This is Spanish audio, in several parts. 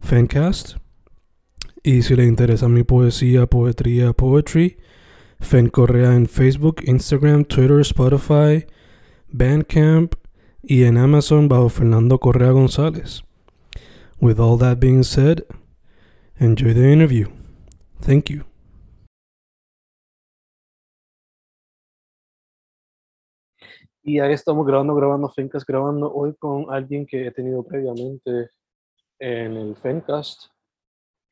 Fancast. Y si le interesa mi poesía, poetría, poetry, Fen Correa en Facebook, Instagram, Twitter, Spotify, Bandcamp y en Amazon bajo Fernando Correa González. With all that being said, enjoy the interview. Thank you. Y ahí estamos grabando, grabando, Fencast, grabando hoy con alguien que he tenido previamente en el Fencast.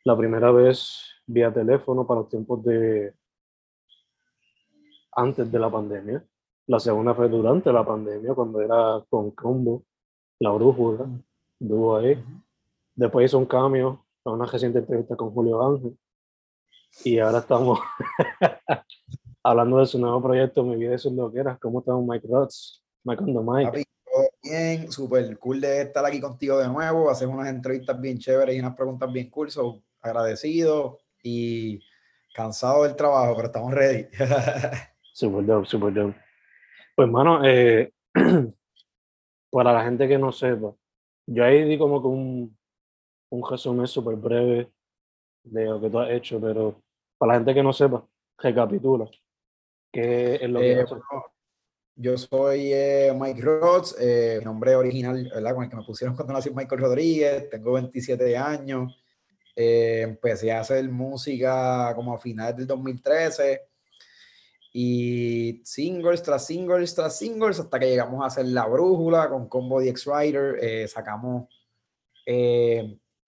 La primera vez vía teléfono para los tiempos de antes de la pandemia. La segunda fue durante la pandemia, cuando era con Combo, La Brújula, dúo ahí. Después hizo un cambio a una reciente entrevista con Julio Ángel. Y ahora estamos hablando de su nuevo proyecto, Mi vida y sus loqueras. ¿Cómo está Mike Rotz? Mike on the Mike. Todo bien, súper cool de estar aquí contigo de nuevo, hacer unas entrevistas bien chéveres y unas preguntas bien cool, so, agradecido y cansado del trabajo, pero estamos ready. Super dope, super dope. Pues, mano, eh, para la gente que no sepa, yo ahí di como que un, un resumen súper breve de lo que tú has hecho, pero para la gente que no sepa, recapitula. ¿Qué es lo que Eh, bueno, yo soy eh, Mike Rods, eh, nombre original, ¿verdad? Con el que me pusieron cuando nací Michael Rodríguez, tengo 27 años, eh, empecé a hacer música como a finales del 2013 y singles tras singles tras singles hasta que llegamos a hacer La Brújula con Combo DX Rider, eh, sacamos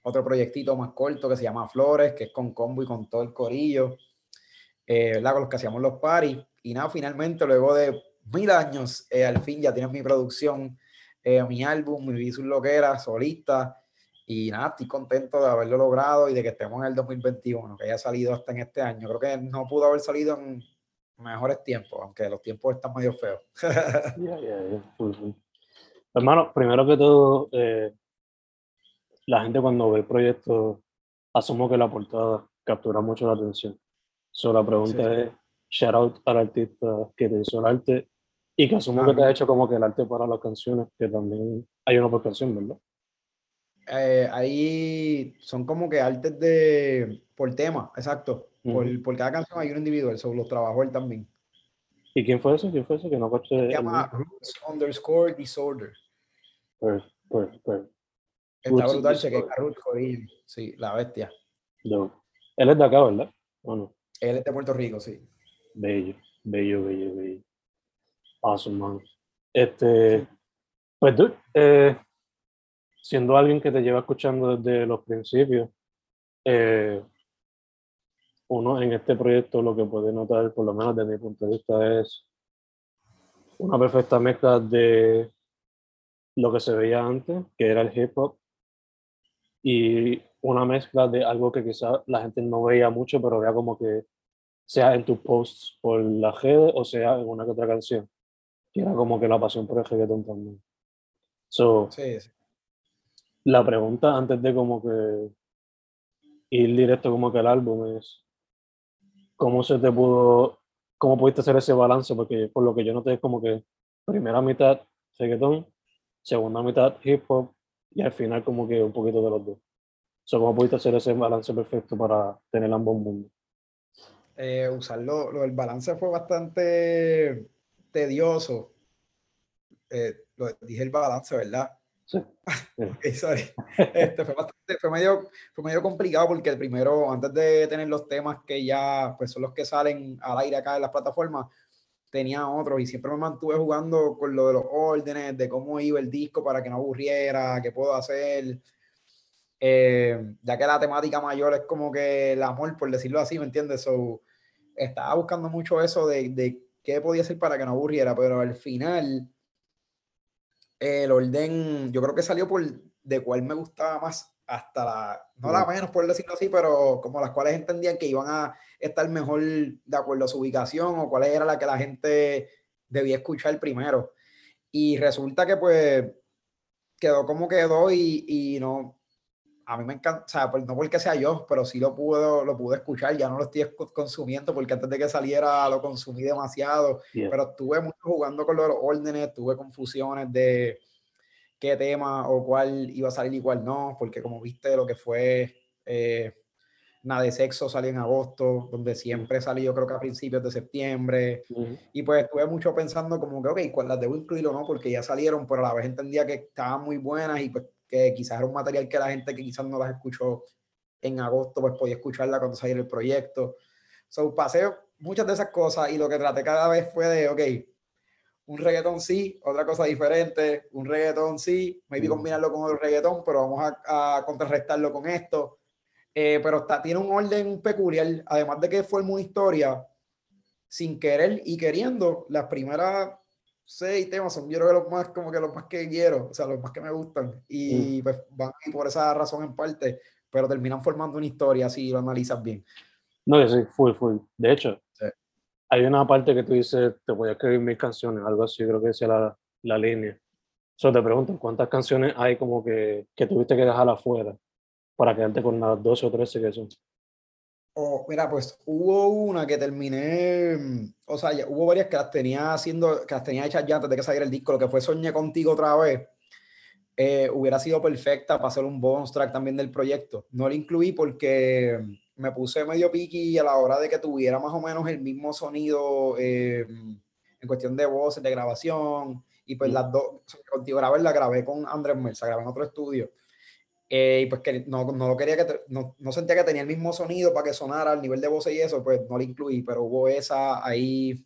otro proyectito más corto que se llama Flores, que es con Combo y con todo el corillo, ¿verdad? Con los que hacíamos los paris. Y nada, finalmente, luego de mil años, eh, al fin ya tienes mi producción, eh, mi álbum, mi vida y sus loqueras, solista. Y nada, estoy contento de haberlo logrado y de que estemos en el 2021, que haya salido hasta en este año. Creo que no pudo haber salido en mejores tiempos, aunque los tiempos están medio feos. Ya, ya, ya, full, full. Hermano, primero que todo, eh, la gente cuando ve el proyecto, asumo que la portada captura mucho la atención. So, la pregunta Sí. es, shout out al artista que te hizo el arte y que asumo que te ha Ajá. hecho como que el arte para las canciones, que también hay una por canción, ¿verdad? Eh, ahí son como que artes de por tema, exacto. Por, por cada canción hay un individual, sobre los trabajó él también. ¿Y quién fue ese? ¿Quién fue ese? Que no Se el llama. Roots underscore Disorder. Per- per- per- Está Roots brutal, Disorder. chequea Roots Corillo. Sí, la bestia. Dope. Él es de acá, ¿verdad? Bueno, Él es de Puerto Rico, sí. bello, bello, bello, bello. Awesome, man. Este, pues tú, eh, siendo alguien que te lleva escuchando desde los principios, eh, uno en este proyecto lo que puede notar, por lo menos desde mi punto de vista, es una perfecta mezcla de lo que se veía antes, que era el hip hop, y una mezcla de algo que quizás la gente no veía mucho, pero vea como que sea en tus posts por las redes o sea en una que otra canción, era como que la pasión por el reggaetón también. So, Sí, sí. la pregunta antes de como que ir directo como que al álbum es cómo se te pudo, cómo pudiste hacer ese balance, porque por lo que yo noté es como que primera mitad reggaetón, segunda mitad hip hop y al final como que un poquito de los dos. So, ¿Cómo pudiste hacer ese balance perfecto para tener ambos mundos? Eh, usarlo, lo del balance fue bastante tedioso. Eh, lo, dije el balance, ¿verdad? Sí. Este, fue, bastante, fue, medio, fue medio complicado porque el primero, antes de tener los temas que ya pues, son los que salen al aire acá en las plataformas, tenía otros y siempre me mantuve jugando con lo de los órdenes, de cómo iba el disco para que no aburriera, qué puedo hacer. Eh, ya que la temática mayor es como que el amor, por decirlo así, ¿me entiendes? So, estaba buscando mucho eso de, de qué podía hacer para que no aburriera, pero al final el orden, yo creo que salió por de cuál me gustaba más hasta la, no la menos por decirlo así, pero como las cuales entendían que iban a estar mejor de acuerdo a su ubicación o cuál era la que la gente debía escuchar primero. Y resulta que pues quedó como quedó y, y no, a mí me encanta, o sea, no porque sea yo, pero sí lo pude, lo pude escuchar, ya no lo estoy consumiendo porque antes de que saliera lo consumí demasiado, pero estuve mucho jugando con los órdenes, tuve confusiones de qué tema o cuál iba a salir y cuál no, porque como viste lo que fue eh, Nada de Sexo salió en agosto, donde siempre salió yo creo que a principios de septiembre, y pues estuve mucho pensando como que, ok, ¿cuál las debo incluir o no? Porque ya salieron, pero a la vez entendía que estaban muy buenas y pues que quizás era un material que la gente que quizás no las escuchó en agosto, pues podía escucharla cuando saliera el proyecto. So, pasé muchas de esas cosas y lo que traté cada vez fue de, ok, un reggaetón sí, otra cosa diferente, un reggaetón sí, maybe combinarlo con otro reggaetón, pero vamos a, contrarrestarlo con esto. Eh, pero está, tiene un orden peculiar, además de que fue una historia, sin querer y queriendo, las primeras seis temas son yo creo que los más como que los más que quiero, o sea, los más que me gustan y mm. pues van por esa razón en parte, pero terminan formando una historia si lo analizas bien. No, sí, full, full. De hecho, hay una parte que tú dices, te voy a escribir mis canciones, algo así, creo que es la, la línea. Solo te pregunto, ¿cuántas canciones hay como que, que tuviste que dejar afuera para quedarte con las 12 o 13 que son? Mira, pues hubo una que terminé, o sea, hubo varias que las tenía haciendo, que las tenía hechas ya antes de que saliera el disco, lo que fue Soñé contigo otra vez, eh, hubiera sido perfecta para hacer un bonus track también del proyecto. No la incluí porque me puse medio piqui a la hora de que tuviera más o menos el mismo sonido eh, en cuestión de voces, de grabación, y pues mm. las dos, contigo grabé, la grabé con Andrés Merza, grabé en otro estudio. Eh, y pues que no, no lo quería que, no, no, sentía que tenía el mismo sonido para que sonara al nivel de voz y eso, pues no la incluí, pero hubo esa ahí.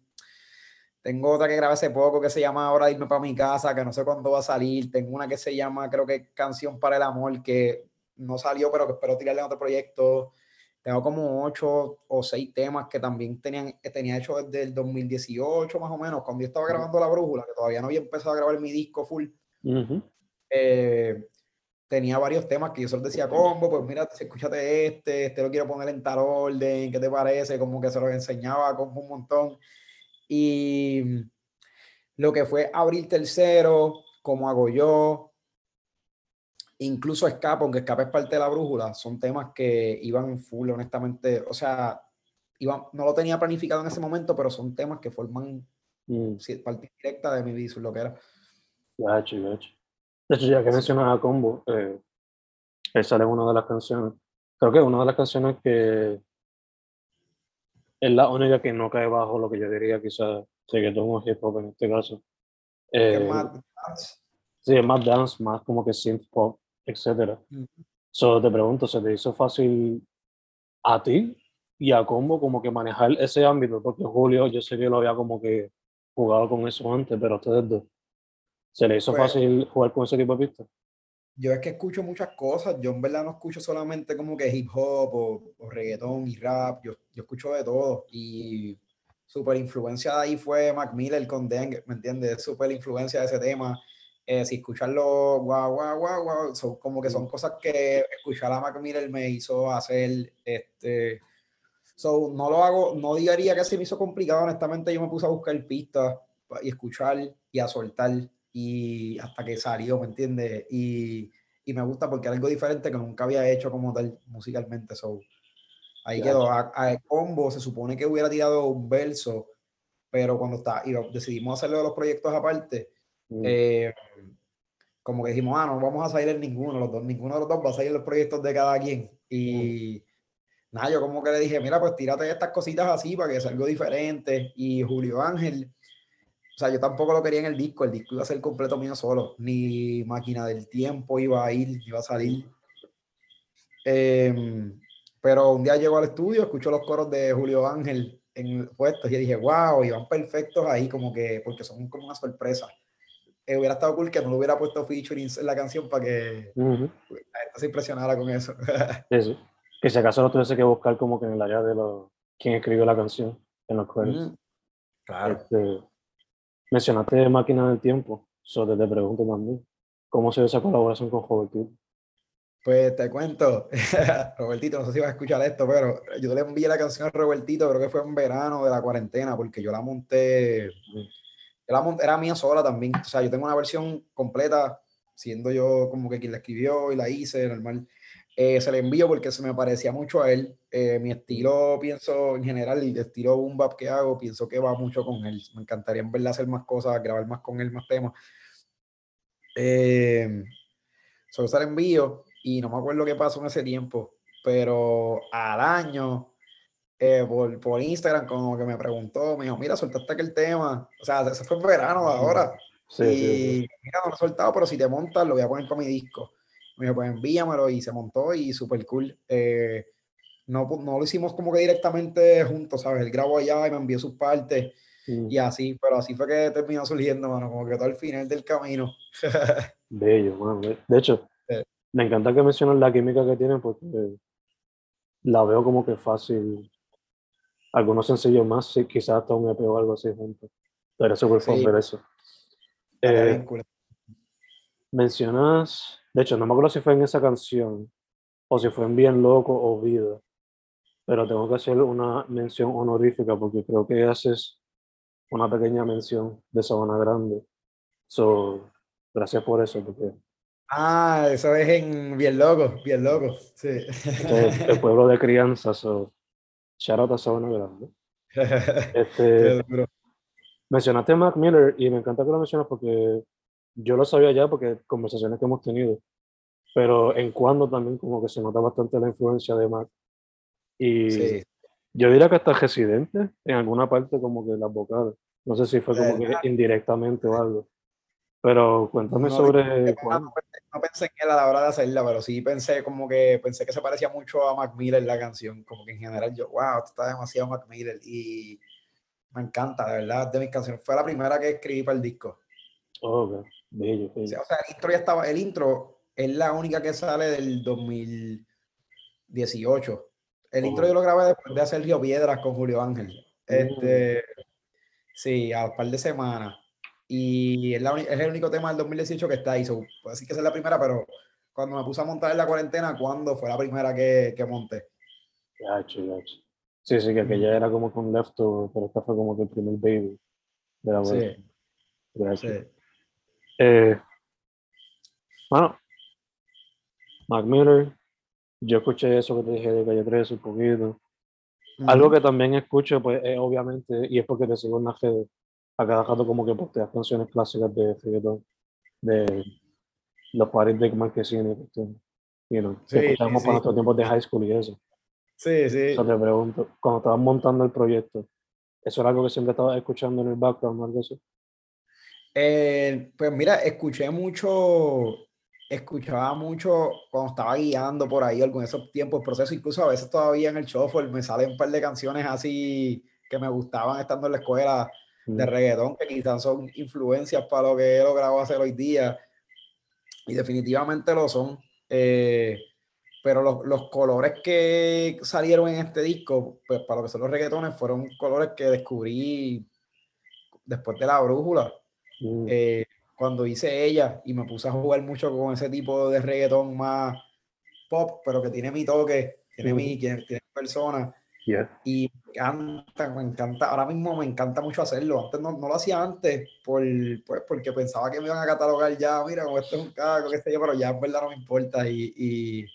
Tengo otra que grabé hace poco que se llama Ahora irme para mi casa, que no sé cuándo va a salir. Tengo una que se llama, creo que Canción para el Amor, que no salió, pero que espero tirarle en otro proyecto. Tengo como ocho o seis temas que también tenían, tenía hecho desde el 2018 más o menos, cuando yo estaba grabando La Brújula, que todavía no había empezado a grabar mi disco full. eh, tenía varios temas que yo solo decía combo, pues mira, escúchate este, este lo quiero poner en tal orden, ¿qué te parece? Como que se los enseñaba como un montón. Y lo que fue Abril Tercero, como hago yo, incluso Escape, aunque Escape es parte de la brújula, son temas que iban full, honestamente, o sea, iban, no lo tenía planificado en ese momento, pero son temas que forman mm. parte directa de mi vida, lo que era. Gacho, gacho. De hecho, ya que mencionas a Combo, eh, él sale en una de las canciones. Creo que una de las canciones que es la única que no cae bajo lo que yo diría quizás reggaeton o hip hop en este caso. Eh, más dance? Sí, es más dance, más como que synth pop, etc. Solo te pregunto, ¿se te hizo fácil a ti y a Combo como que manejar ese ámbito? Porque Julio, yo sé que lo había como que jugado con eso antes, pero ustedes dos. ¿Se le hizo pues fácil jugar con ese tipo de pistas? Yo es que escucho muchas cosas. Yo en verdad no escucho solamente como que hip hop o, reggaetón y rap. Yo, yo, escucho de todo. Y súper influencia de ahí fue Mac Miller con Dengue, ¿me entiendes? Súper influencia de ese tema. Eh, si escucharlo, guau, guau, guau, guau, son como que son cosas que escuchar a Mac Miller me hizo hacer, este, so, no lo hago, no diría que se me hizo complicado, honestamente yo me puse a buscar pistas y escuchar y a soltar y hasta que salió, ¿me entiendes? Y, y, me gusta porque era algo diferente que nunca había hecho como tal musicalmente. So, ahí quedó. A, Combo se supone que hubiera tirado un verso, pero cuando está, y decidimos hacerlo de los proyectos aparte, mm. eh, como que dijimos, ah, no vamos a salir en ninguno, los dos, ninguno de los dos va a salir en los proyectos de cada quien. Y mm. nada, yo como que le dije, mira, pues tírate estas cositas así para que sea algo diferente. Y Julio Ángel sea, yo tampoco lo quería en el disco, el disco iba a ser completo mío solo, ni Máquina del Tiempo iba a ir, iba a salir. Em, pero un día llego al estudio, escucho los coros de Julio Ángel en puestos y dije, wow, iban perfectos ahí, como que, porque son como una sorpresa. Eh, hubiera estado cool que no lo hubiera puesto featuring en la canción para que la gente se impresionara con eso. Que si acaso lo tuviese que buscar como que en el área de los, quién escribió la canción en los credits. Claro. Este, mencionaste Máquina del Tiempo, solo te pregunto también, ¿cómo se ve esa colaboración con Robertito? Pues te cuento, Robertito, no sé si vas a escuchar esto, pero yo le envié la canción a Robertito, creo que fue en verano de la cuarentena, porque yo la monté, yo la monté, era mía sola también, o sea, yo tengo una versión completa, siendo yo como que quien la escribió y la hice, normal. Eh, se le envío porque se me parecía mucho a él. Eh, mi estilo, pienso en general, el estilo boom bap que hago, pienso que va mucho con él. Me encantaría en verdad hacer más cosas, grabar más con él, más temas. Eh, solo se le envío y no me acuerdo qué pasó en ese tiempo, pero al año, eh, por, por, Instagram, como que me preguntó, me dijo, mira, soltaste aquel tema. O sea, eso fue en verano ahora. Sí, y mira, no lo he soltado, pero si te montas, lo voy a poner para mi disco. Me dijo, pues envíamelo y se montó y súper cool. Eh, no, no lo hicimos como que directamente juntos, ¿sabes? Él grabó allá y me envió sus partes y así, pero así fue que terminó surgiendo, mano, como que todo el final del camino. Bello, mano. De hecho, me encanta que mencionas la química que tienen porque la veo como que fácil. Algunos sencillos más, quizás hasta un EP o algo así juntos. Pero eso por ver eso. Eh, mencionas de hecho, no me acuerdo si fue en esa canción o si fue en Bien Loco o Vida, pero tengo que hacer una mención honorífica porque creo que haces una pequeña mención de Sabana Grande. So, gracias por eso. Porque ah, eso es en Bien Loco, Bien Loco, sí. el, pueblo de crianza, so, shout out a Sabana Grande. Este, mencionaste a Mac Miller y me encanta que lo mencionas porque yo lo sabía ya porque conversaciones que hemos tenido, pero en cuando también como que se nota bastante la influencia de Mac. Y yo diría que hasta residente en alguna parte como que las vocales. No sé si fue como que indirectamente o algo. Pero cuéntame sobre... No, pensé en él a la hora de hacerla, pero sí pensé como que pensé que se parecía mucho a Mac Miller la canción, como que en general yo, wow, esto está demasiado Mac Miller y me encanta, de verdad, de mis canciones. Fue la primera que escribí para el disco. Oh, Bello, O sea, el intro ya estaba, el intro es la única que sale del 2018. El intro yo lo grabé después de hacer Río Piedras con Julio Ángel. Este, sí, a un par de semanas. Y es, el único tema del 2018 que está ahí. So, decir que es la primera, pero cuando me puse a montar en la cuarentena, ¿cuándo fue la primera que, que monté? Gacho, gacho. Sí, sí, que aquella era como con Lefto, pero esta fue como que el primer baby de la sí. sí. Eh, bueno, Mac Miller, yo escuché eso que te dije de Calle 13 un poquito. Algo que también escucho, pues, es obviamente, y es porque te sigo en la red, a cada rato como que posteas canciones clásicas de reggaeton, de los pares de Marquesini, you know, sí, que escuchamos para nuestros tiempos de high school y eso. Sí, sí. te pregunto, cuando estabas montando el proyecto, ¿eso era algo que siempre estabas escuchando en el background o algo así? Eh, pues mira, escuché mucho, escuchaba mucho cuando estaba guiando por ahí, en esos tiempos, proceso, incluso a veces todavía en el shuffle me salen un par de canciones así que me gustaban estando en la escuela de reggaetón, que quizás son influencias para lo que he logrado hacer hoy día, y definitivamente lo son. Eh, pero los, los, colores que salieron en este disco, pues para lo que son los reggaetones, fueron colores que descubrí después de la brújula. Mm. Eh, cuando hice ella y me puse a jugar mucho con ese tipo de reggaetón más pop, pero que tiene mi toque, tiene mi, tiene, persona. Y me encanta, me encanta, ahora mismo me encanta mucho hacerlo. Antes no, no lo hacía antes por, pues, porque pensaba que me iban a catalogar ya, mira, como esto es un cago, qué sé yo, pero ya en verdad no me importa y, y,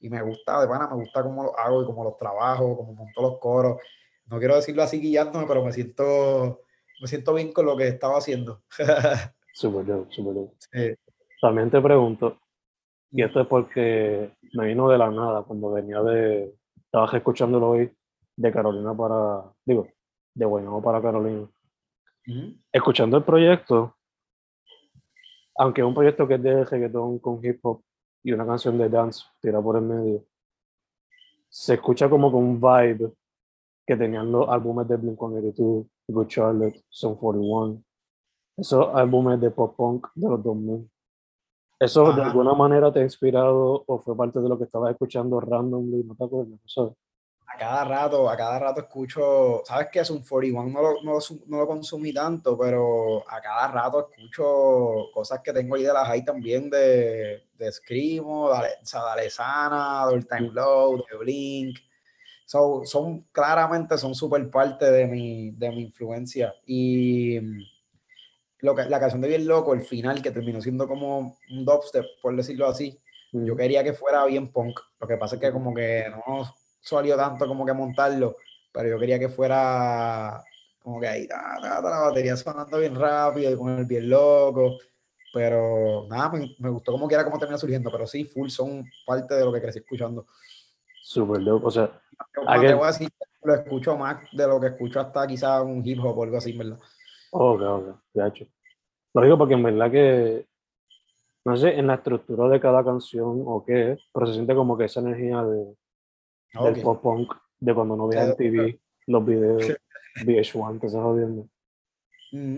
y me gusta, de pana, me gusta cómo lo hago y cómo los trabajo, cómo monto los coros. No quiero decirlo así guiándome, pero me siento me siento bien con lo que estaba haciendo. súper bien, súper bien. También te pregunto, y esto es porque me vino de la nada cuando venía de, estaba escuchándolo hoy de Carolina para, digo, de Guaynabo para Carolina. Escuchando el proyecto, aunque es un proyecto que es de reggaetón con hip hop y una canción de dance tirada por el medio, se escucha como con un vibe que tenían los álbumes de Blink-182, Good Charlotte, Sum 41, esos álbumes de pop punk de los 2000. ¿Eso de Ajá. alguna manera te ha inspirado o fue parte de lo que estabas escuchando randomly? ¿No te acuerdas? Sé. A cada rato, a cada rato escucho, ¿sabes qué? Es un 41, no lo, no, lo, no lo consumí tanto, pero a cada rato escucho cosas que tengo ahí de la high también de, de Screamo, de o sea, de Alesana, de All Time Low, de Blink. So, son claramente son súper parte de mi, de mi influencia. Y mm, lo que, la canción de Bien Loco, el final, que terminó siendo como un dubstep, por decirlo así, yo Mm. quería que fuera bien punk. Lo que pasa es que como que no salió tanto como que montarlo, pero yo quería que fuera como que ahí, ta, ta, ta, la batería sonando bien rápido y con el bien loco. Pero nada, me, me gustó como quiera como termina surgiendo, pero sí, full son parte de lo que crecí escuchando. Súper dope. O sea, lo escucho más de lo que escucho hasta quizás un hip hop o algo así, ¿verdad? Ok, ok, de hecho. Lo digo porque en verdad que, no sé, en la estructura de cada canción o qué, pero se siente como que esa energía de, del pop punk, de cuando no en TV los videos, VH1, que estás jodiendo. Mm,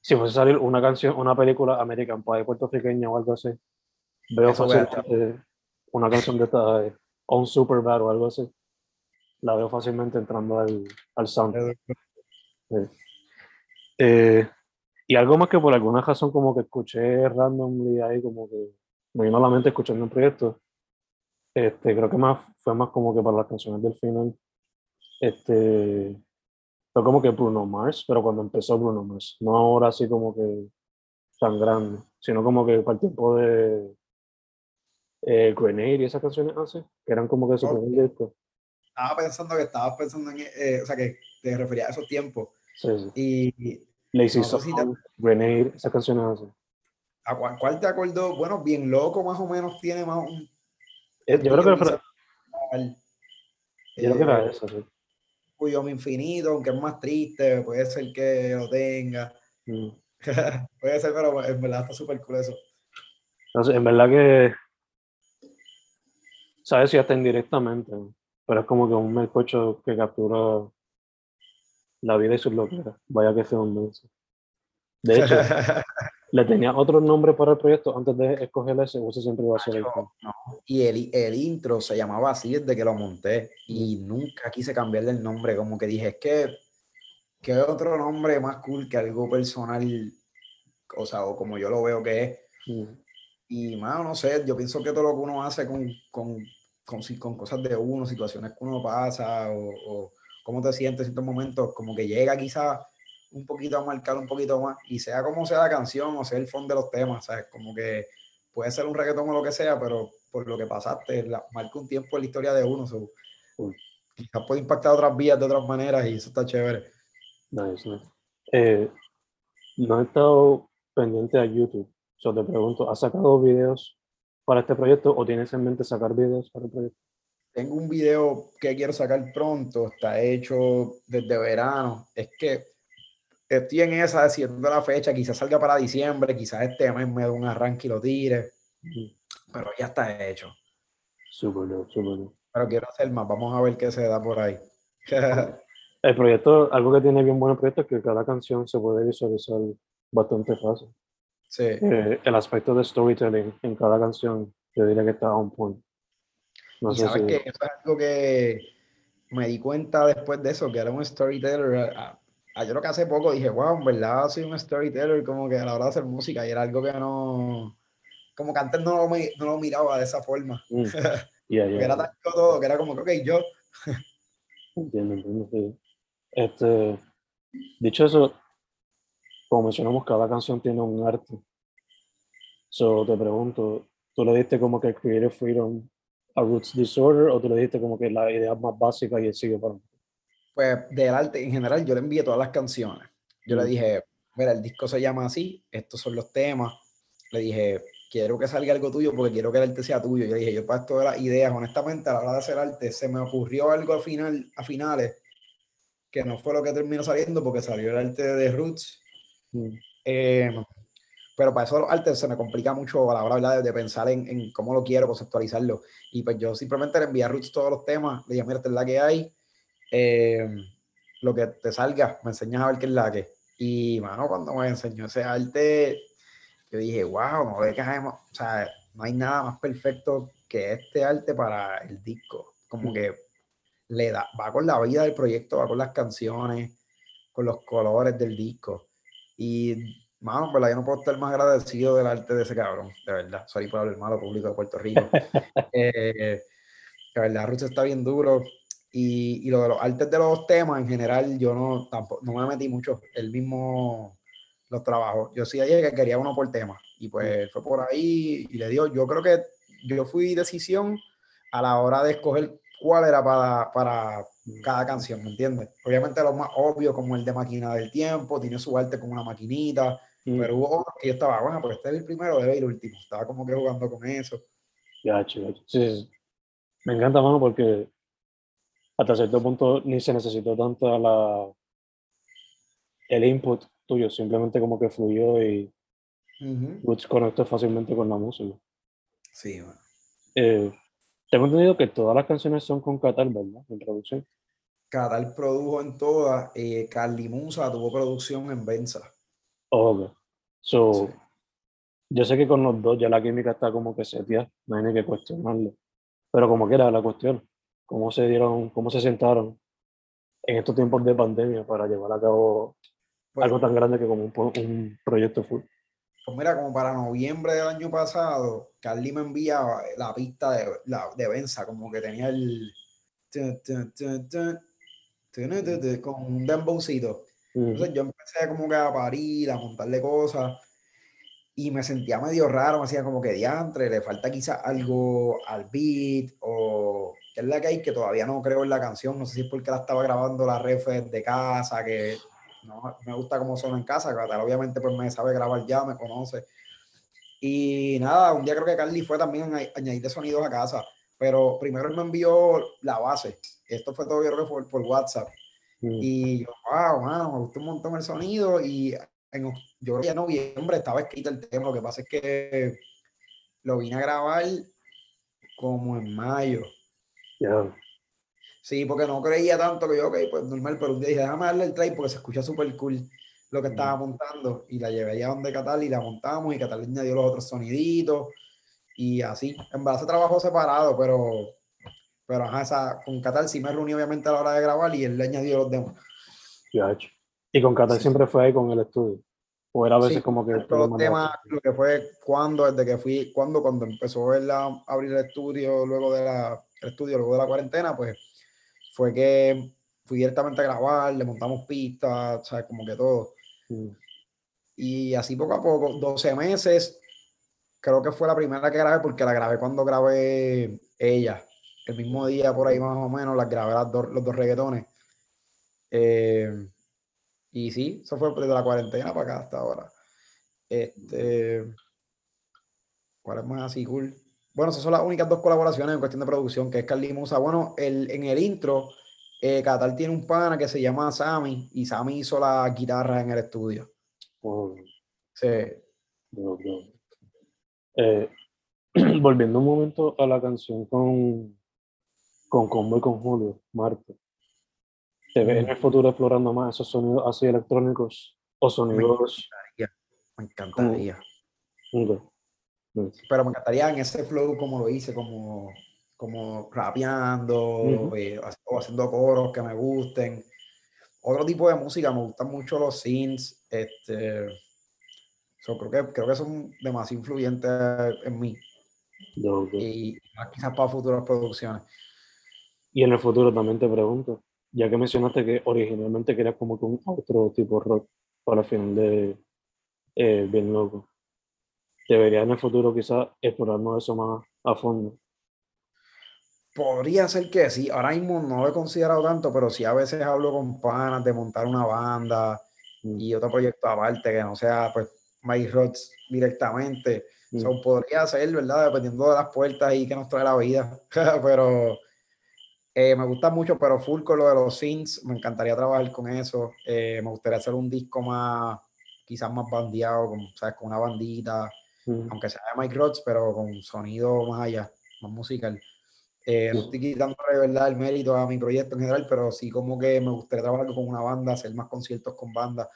si fuese a salir una canción, una película American Pie puertorriqueña o algo así, veo fácilmente una canción de esta, eh, o un Superbad o algo así, la veo fácilmente entrando al, al sound. Eh, y algo más que por alguna razón como que escuché randomly ahí, como que me vino a la mente escuchando un proyecto. Este, creo que más fue más como que para las canciones del final. Este, fue como que Bruno Mars, pero cuando empezó Bruno Mars, no ahora así como que tan grande, sino como que para el tiempo de eh, Grenade y esas canciones así, que eran como que su Ok. primer disco. Estaba pensando que estabas pensando en, eh, o sea, que te refería a esos tiempos. Sí, sí. Y Lazy No si te- Grenade, esas canciones así. ¿a cuál, cuál te acordó? Bueno, bien loco más o menos tiene más un... Eh, yo creo que, visual, yo creo que era eh, eso, sí. Cuyo Mi Infinito, aunque es más triste, puede ser que lo tenga. Mm. puede ser, pero en verdad está súper cool eso. Entonces, en verdad que, sabes si hasta indirectamente, pero es como que un melcocho que captura la vida y sus locuras. Vaya que sea un menso. De hecho, le tenía otro nombre para el proyecto antes de escoger ese, o ese siempre iba a ser el no. Y el, el intro se llamaba así desde que lo monté y nunca quise cambiarle el nombre, como que dije, es que, ¿qué otro nombre más cool que algo personal? O sea, o como yo lo veo que es. Mm. Y, mano, no sé, yo pienso que todo lo que uno hace con, con, con, con cosas de uno, situaciones que uno pasa, o, o cómo te sientes en ciertos momentos, como que llega quizás un poquito a marcar un poquito más, y sea como sea la canción, o sea el fondo de los temas, ¿sabes? Como que puede ser un reggaetón o lo que sea, pero por lo que pasaste, la, marca un tiempo en la historia de uno, so, quizás puede impactar otras vías de otras maneras, y eso está chévere. Nice, nice. Eh, no he estado pendiente a YouTube. So te pregunto, ¿has sacado videos para este proyecto o tienes en mente sacar videos para el proyecto? Tengo un video que quiero sacar pronto, está hecho desde verano. Es que estoy en esa, decidiendo la fecha, quizás salga para diciembre, quizás este mes me dé un arranque y lo tire, pero ya está hecho. Súper súper. Pero quiero hacer más, vamos a ver qué se da por ahí. El proyecto, algo que tiene bien bueno el proyecto es que cada canción se puede visualizar bastante fácil. Sí, Eh, el aspecto de storytelling en cada canción, yo diría que está on point. No y sé sabes si- que eso es algo que me di cuenta después de eso, que era un storyteller. Yo lo que hace poco dije, wow, en verdad soy un storyteller, como que a la hora de hacer música, y era algo que no, como que antes no lo, no lo miraba de esa forma. Mm. Yeah, yeah, era tan todo, que era como que, ok, yo, Entiendo, entiendo, sí. Este, dicho eso, como mencionamos, cada canción tiene un arte. So, te pregunto, ¿tú le diste como que Creative Freedom a Roots Disorder o tú le diste como que la idea más básica y él sigue para pues del arte en general, yo le envié todas las canciones. Yo le Mm. dije, mira, el disco se llama así, estos son los temas. Le dije, quiero que salga algo tuyo porque quiero que el arte sea tuyo. Yo dije, yo para esto de las ideas, honestamente, a la hora de hacer arte, se me ocurrió algo al final, a finales, que no fue lo que terminó saliendo porque salió el arte de Roots. Mm. Eh, pero para eso los artes se me complica mucho a la hora ¿verdad? de, pensar en, en, cómo lo quiero, conceptualizarlo. Y pues yo simplemente le envié a Roots todos los temas, le dije, mira, esta es la que hay, eh, lo que te salga, me enseñas a ver qué es la que. Y, mano, cuando me enseñó ese arte, yo dije, wow, no o sea, no hay nada más perfecto que este arte para el disco. Como que le da, va con la vida del proyecto, va con las canciones, con los colores del disco. Y Mano, verdad, yo no puedo estar más agradecido del arte de ese cabrón, de verdad. Sorry por hablar malo público de Puerto Rico. eh, de verdad, Ruth está bien duro. Y, y, lo de los artes de los temas, en general, yo no, tampoco, no me metí mucho. El mismo los trabajos. Yo sí ayer que quería uno por tema. Y pues fue por ahí y le dio. Yo creo que yo fui decisión a la hora de escoger cuál era para, para cada canción, ¿me entiendes? Obviamente lo más obvio, como el de Máquina del Tiempo, tiene su arte como una maquinita, mm. pero hubo otros que yo estaba, bueno, pues este es el primero, debe ir el último. Estaba como que jugando con eso. Ya, chido. Sí, sí. Me encanta, mano, porque hasta cierto punto ni se necesitó tanto la, el input tuyo, simplemente como que fluyó y uh conectó fácilmente con la música. Sí, bueno. Eh, tengo entendido que todas las canciones son con Catal, ¿verdad? En producción. Catal produjo en todas. Eh, Carly Musa tuvo producción en Benza. ok. So, Yo sé que con los dos ya la química está como que setia, no hay ni que cuestionarlo. Pero como quiera la cuestión, cómo se dieron, cómo se sentaron en estos tiempos de pandemia para llevar a cabo pues algo tan grande que como un, un proyecto full. Pues mira, como para noviembre del año pasado, Carly me enviaba la pista de, la, de Benza, como que tenía el. con un dembowcito. Entonces yo empecé como que a parir, a montarle cosas y me sentía medio raro, me hacía como que diantre, le falta quizás algo al beat o es la que hay que todavía no creo en la canción, no sé si es porque la estaba grabando la ref de casa, que no me gusta cómo suena en casa, obviamente pues me sabe grabar ya, me conoce. Y nada, un día creo que Carly fue también a añadirle sonidos a casa, pero primero él me envió la base. Esto fue todo, yo fue por WhatsApp. Mm. Y yo, wow, mano, me gustó un montón el sonido. Y en, yo creo que en noviembre estaba escrito el tema. Lo que pasa es que lo vine a grabar como en mayo. Sí, porque no creía tanto que yo, ok, pues normal, pero un día dije, déjame darle el try porque se escucha súper cool lo que estaba montando y la llevé allá donde Catal y la montamos y Catal añadió los otros soniditos y así. En verdad se trabajó separado, pero, pero ajá, esa, con Catal sí me reuní obviamente a la hora de grabar y él le añadió los demás. Y con Catal siempre fue ahí con el estudio. O era a veces como que... Los temas, lo que fue cuando, desde que fui, cuando, cuando empezó a abrir el estudio, luego de la, el estudio, luego de la cuarentena, pues fue que fui directamente a grabar, le montamos pistas, sea, como que todo. Mm. Y así poco a poco, 12 meses, creo que fue la primera que grabé porque la grabé cuando grabé ella. El mismo día por ahí más o menos las grabé las dos, los dos reggaetones. Eh, y sí, eso fue desde la cuarentena para acá hasta ahora. Este, ¿Cuál es más así cool? Bueno, esas son las únicas dos colaboraciones en cuestión de producción, que es Carly Musa. Bueno, el, en el intro, eh, Catal tiene un pana que se llama Sammy, y Sammy hizo la guitarra en el estudio. Sí. Eh, volviendo un momento a la canción con, con Combo y con Julio, Marte. ¿Te ves en el futuro explorando más esos sonidos así electrónicos o sonidos? Me encantaría. Me encantaría. Pero me encantaría en ese flow como lo hice, como, como rapeando eh, o haciendo coros que me gusten. Otro tipo de música, me gustan mucho los synths. Este, creo, que, creo que son demasiado influyentes en mí. Y quizás para futuras producciones. Y en el futuro también te pregunto, ya que mencionaste que originalmente querías como que un otro tipo de rock para el final de eh, Bien Loco debería en el futuro quizás explorarnos eso más a fondo. Podría ser que sí, ahora mismo no lo he considerado tanto, pero sí a veces hablo con panas de montar una banda y otro proyecto aparte que no sea pues My Rods directamente. Mm. podría ser, ¿verdad? Dependiendo de las puertas y que nos trae la vida. pero Eh, me gusta mucho, pero full con lo de los synths, me encantaría trabajar con eso. Eh, me gustaría hacer un disco más, quizás más bandeado, con, ¿sabes? con una bandita, Mm. aunque sea de Mike Rods, pero con sonido más allá, más musical. Eh, no estoy quitando de verdad el mérito a mi proyecto en general, pero sí como que me gustaría trabajar con una banda, hacer más conciertos con banda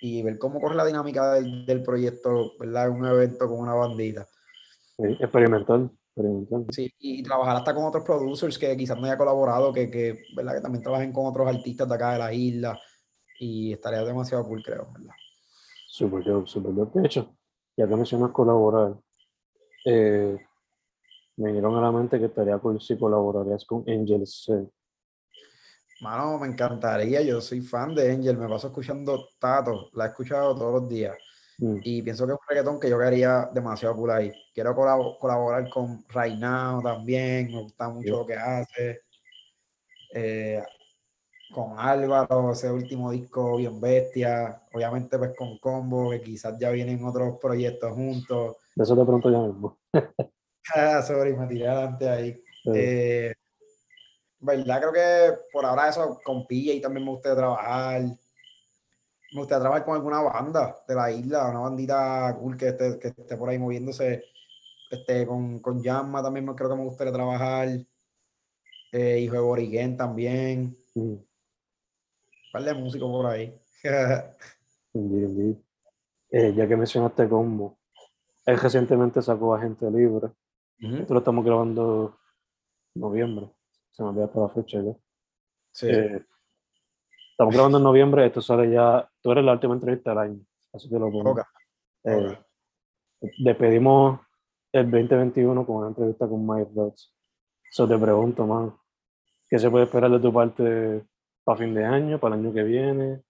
y ver cómo corre la dinámica del, del proyecto, ¿verdad? Un evento con una bandita. Sí, experimental, experimental. Sí, y trabajar hasta con otros producers que quizás no haya colaborado, que, que, ¿verdad? que también trabajen con otros artistas de acá de la isla y estaría demasiado cool, creo, ¿verdad? Super dope, super dope. De hecho, ya que mencionas colaborar, eh, me vinieron a la mente que estaría cool si colaborarías con Angel C. Mano, me encantaría, yo soy fan de Angel, me paso escuchando Tato, la he escuchado todos los días Mm, y pienso que es un reggaetón que yo quería demasiado cool ahí. Quiero colabo- colaborar con Right Now también, me gusta mucho Sí. lo que hace. Eh, con Álvaro, ese último disco bien bestia, obviamente pues con Combo, que quizás ya vienen otros proyectos juntos. De eso te pregunto ya mismo. Ah, sorry, me tiré adelante ahí. Eh, Eh, verdad, creo que por ahora eso con PJ también me gustaría trabajar. Me gustaría trabajar con alguna banda de la isla, una bandita cool que esté, que esté por ahí moviéndose. Este, con, con Yamma también creo que me gustaría trabajar. Eh, Hijo de Boriquén también. Un par de músicos por ahí. Eh, ya que mencionaste Combo, él recientemente sacó Agente Libre. Ujú, Esto lo estamos grabando en noviembre. Se me olvidó hasta la fecha ya. sí. Eh, estamos grabando en noviembre, esto sale ya. Tú eres la última entrevista del año, así que lo pongo. Ok, Eh, despedimos el 2021 con una entrevista con Mike Dodds. So te pregunto, man, ¿qué se puede esperar de tu parte para fin de año, para el año que viene?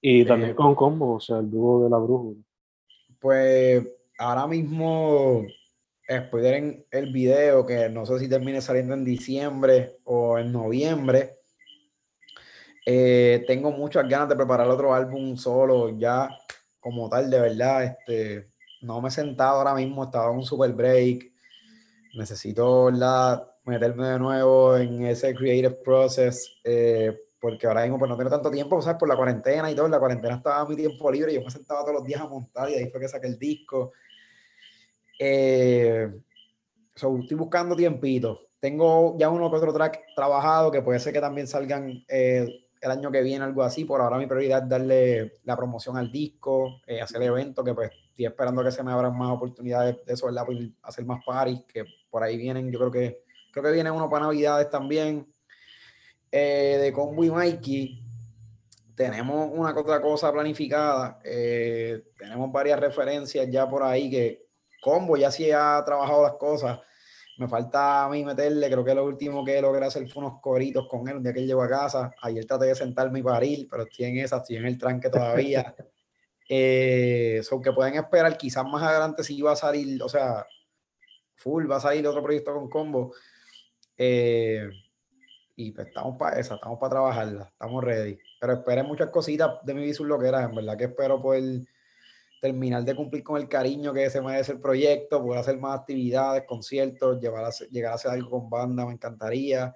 Y también Eh, con Combo, o sea, el dúo de la brújula. Pues ahora mismo, spoiler en el video, que no sé si termine saliendo en diciembre o en noviembre. eh, tengo muchas ganas de preparar otro álbum solo, ya como tal, de verdad. Este, no me he sentado ahora mismo, estaba en un super break. Necesito, ¿verdad? meterme de nuevo en ese creative process, eh, porque ahora mismo pues, no tengo tanto tiempo, ¿sabes? Por la cuarentena y todo. En la cuarentena estaba mi tiempo libre yo me sentaba todos los días a montar y ahí fue que saqué el disco. Eh, so, estoy buscando tiempito. Tengo ya uno que otro track trabajado que puede ser que también salgan eh, el año que viene, algo así. Por ahora mi prioridad es darle la promoción al disco, eh, hacer eventos, que pues estoy esperando que se me abran más oportunidades de eso, ¿verdad? Por hacer más parties, que por ahí vienen, yo creo que creo que viene uno para Navidades también. Eh, de Combo y Mikey, tenemos una otra cosa planificada. eh, tenemos varias referencias ya por ahí que Combo ya sí ha trabajado las cosas. Me falta a mí meterle, creo que lo último que logré hacer fue unos coritos con él un día que él llegó a casa. Ayer traté de sentarme y parir, pero estoy en esa, estoy en el tranque todavía. eh, so que pueden esperar, quizás más adelante si va a salir, o sea, full va a salir otro proyecto con Combo. Eh, y pues estamos para esa, estamos para trabajarla, estamos ready. Pero esperen muchas cositas de mi visual lo que era, en verdad que espero poder terminar de cumplir con el cariño que se merece el proyecto, poder hacer más actividades, conciertos, llevar a, llegar a hacer algo con banda, me encantaría.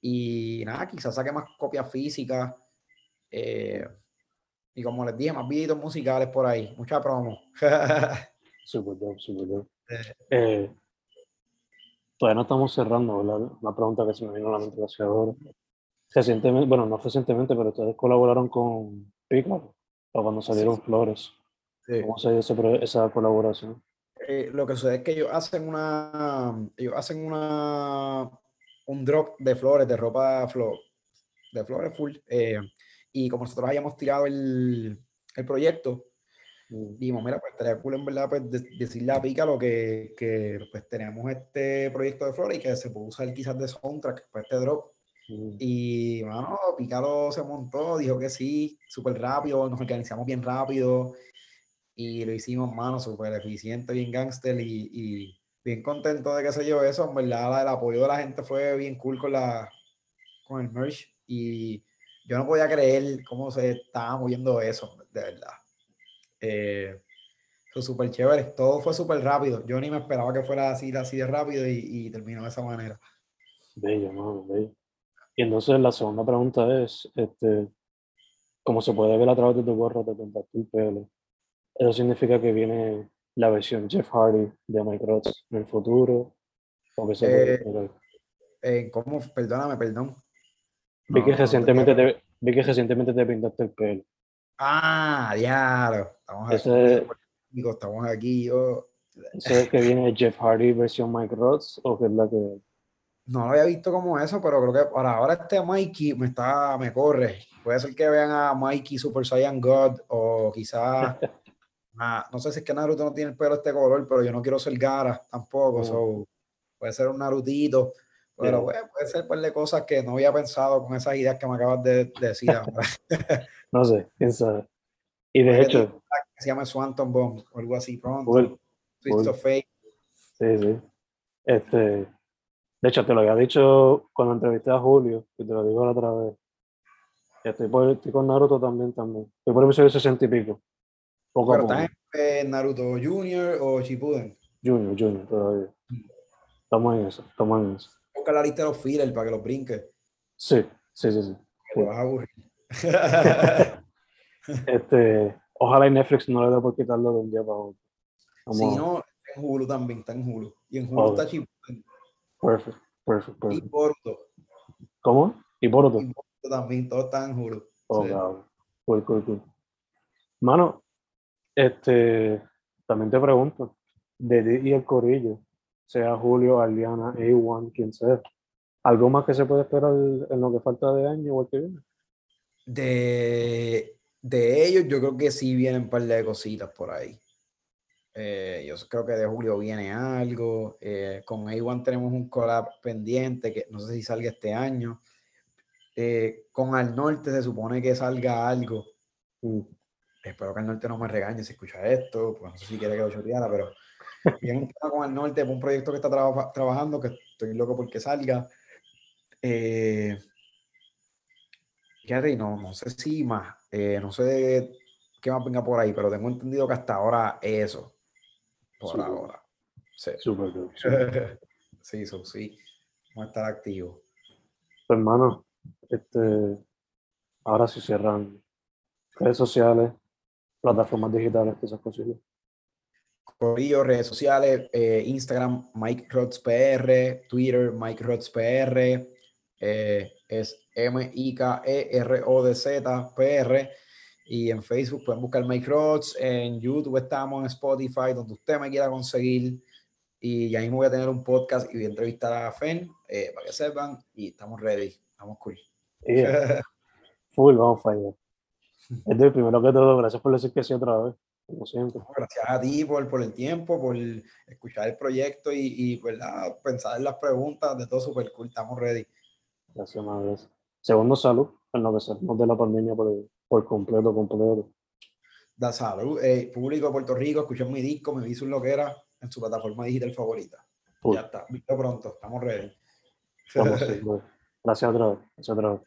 Y nada, quizás saque más copias físicas. eh, y como les dije, más videos musicales por ahí, mucha promo. Super dope, super dope. Eh. Todavía no estamos cerrando, ¿verdad? Una pregunta que se me vino a la mente hacia ahora. Recientemente, bueno, no recientemente, pero ustedes colaboraron con Pícaro cuando salieron Sí. Flores. Sí. ¿Cómo se dio esa colaboración? Eh, lo que sucede es que ellos hacen una, ellos hacen una, un drop de flores, de ropa flo- de flores full. eh, y como nosotros hayamos tirado el, el proyecto, Dijimos, mira, pues estaría cool en verdad pues, de- decirle a Pícalo que, que pues tenemos este proyecto de flores y que se puede usar quizás de soundtrack para este drop. Y, mano, Pícalo se montó, dijo que sí, súper rápido, nos organizamos bien rápido y lo hicimos, mano, súper eficiente, bien gangster y, y bien contento de que se dio eso. En verdad, el apoyo de la gente fue bien cool con, la, con el merch y yo no podía creer cómo se estaba moviendo eso, de verdad. Eh, fue súper chévere, todo fue súper rápido. Yo ni me esperaba que fuera así, así de rápido y, y terminó de esa manera. Bello, mano, bello. Y entonces la segunda pregunta es, este, como se puede ver a través de tu gorro, de pintaste el pelo, ¿eso significa que viene la versión Jeff Hardy de Mike Rods en el futuro? ¿O que se puede Eh, esperar? Eh, ¿Cómo? Perdóname, perdón. Vi No, que no recientemente tenía- te, vi que recientemente te pintaste el pelo. Ah, diablo. Estamos aquí. Estamos aquí. yo- ¿Ese es que viene Jeff Hardy versión Mike Rods o que es la que... No lo había visto como eso, pero creo que para ahora este Mikey me está, me corre. Puede ser que vean a Mikey Super Saiyan God o quizás, no sé si es que Naruto no tiene el pelo este color, pero yo no quiero ser Gara tampoco, Mm. so, puede ser un Narutito, pero bueno, puede ser un par de cosas que no había pensado con esas ideas que me acabas de, de decir ahora. No sé, quién sabe. Y de hecho, se llama Swanton Bomb o algo así pronto. Cool, Twist cool. of Fate. sí, sí. Este, de hecho, te lo había dicho cuando entrevisté a Julio, y te lo digo la otra vez. Estoy, por- estoy con Naruto también, también. Estoy por el episodio 60 y pico. Poco a Pero poco. estás en Naruto Junior o Shippuden. Junior, Junior, todavía. Estamos en eso, estamos en eso. Busca la lista de los fillers para que los brinques. Sí, sí, sí, sí. que vas a aburrir. Este, ojalá y Netflix no le dé por quitarlo de un día para otro. Vamos si a- no, en Hulu también, está en Hulu. Y en Hulu Ok. está Shippuden Perfect, perfect, y perfect. Boruto. ¿Cómo? ¿Y Boruto? Y Boruto también, todo está en Hulu. Oh, Sí. cabrón. Cool, cool, cool. Mano, este, también te pregunto, de ti y el corillo, sea Julio, Aliana, A1, quien sea, ¿algo más que se puede esperar en lo que falta de año o el que viene? De, de ellos, yo creo que sí vienen un par de cositas por ahí. Eh, yo creo que de julio viene algo. eh, con A1 tenemos un collab pendiente que no sé si salga este año. Eh, con Al Norte se supone que salga algo. Mm, Espero que Al Norte no me regañe si escucha esto. Pues no sé si quiere que lo choteara, pero viene un tema con Al Norte, un proyecto que está traba- trabajando, que estoy loco porque salga. Eh, fíjate, no, no sé si más, eh, no sé qué más venga por ahí, pero tengo entendido que hasta ahora eso. Por ahora. Sí. Súper cool, súper. sí, eso sí. Vamos a estar activos. Pues, hermano, este, ahora sí cierran redes sociales, plataformas digitales, que esas cosillas. Corillo, redes sociales, eh, Instagram, Mike Rods PR, Twitter, Mike Rods PR, eh, es M-I-K-E-R-O-D-Z, PR, y en Facebook pueden buscar Mike Rods, en YouTube estamos, en Spotify, donde usted me quiera conseguir, y ya mismo voy a tener un podcast y voy a entrevistar a Fen, eh, para que sepan, y estamos ready, estamos cool. Yeah, full, vamos fallar. Este, primero que todo, gracias por decir que sí otra vez, como siempre. Gracias a ti por, por el tiempo, por escuchar el proyecto y, y ¿verdad? pensar en las preguntas, de todo súper cool, estamos ready. Gracias, gracias. Segundo, salud, en lo que salimos de la pandemia por, por completo, completo. Da salud, público de Puerto Rico, escuchen mi disco, me hizo un lo que era en su plataforma digital favorita. Ya está, visto pronto, estamos ready. Vamos, sí. Gracias otra vez, gracias otra vez.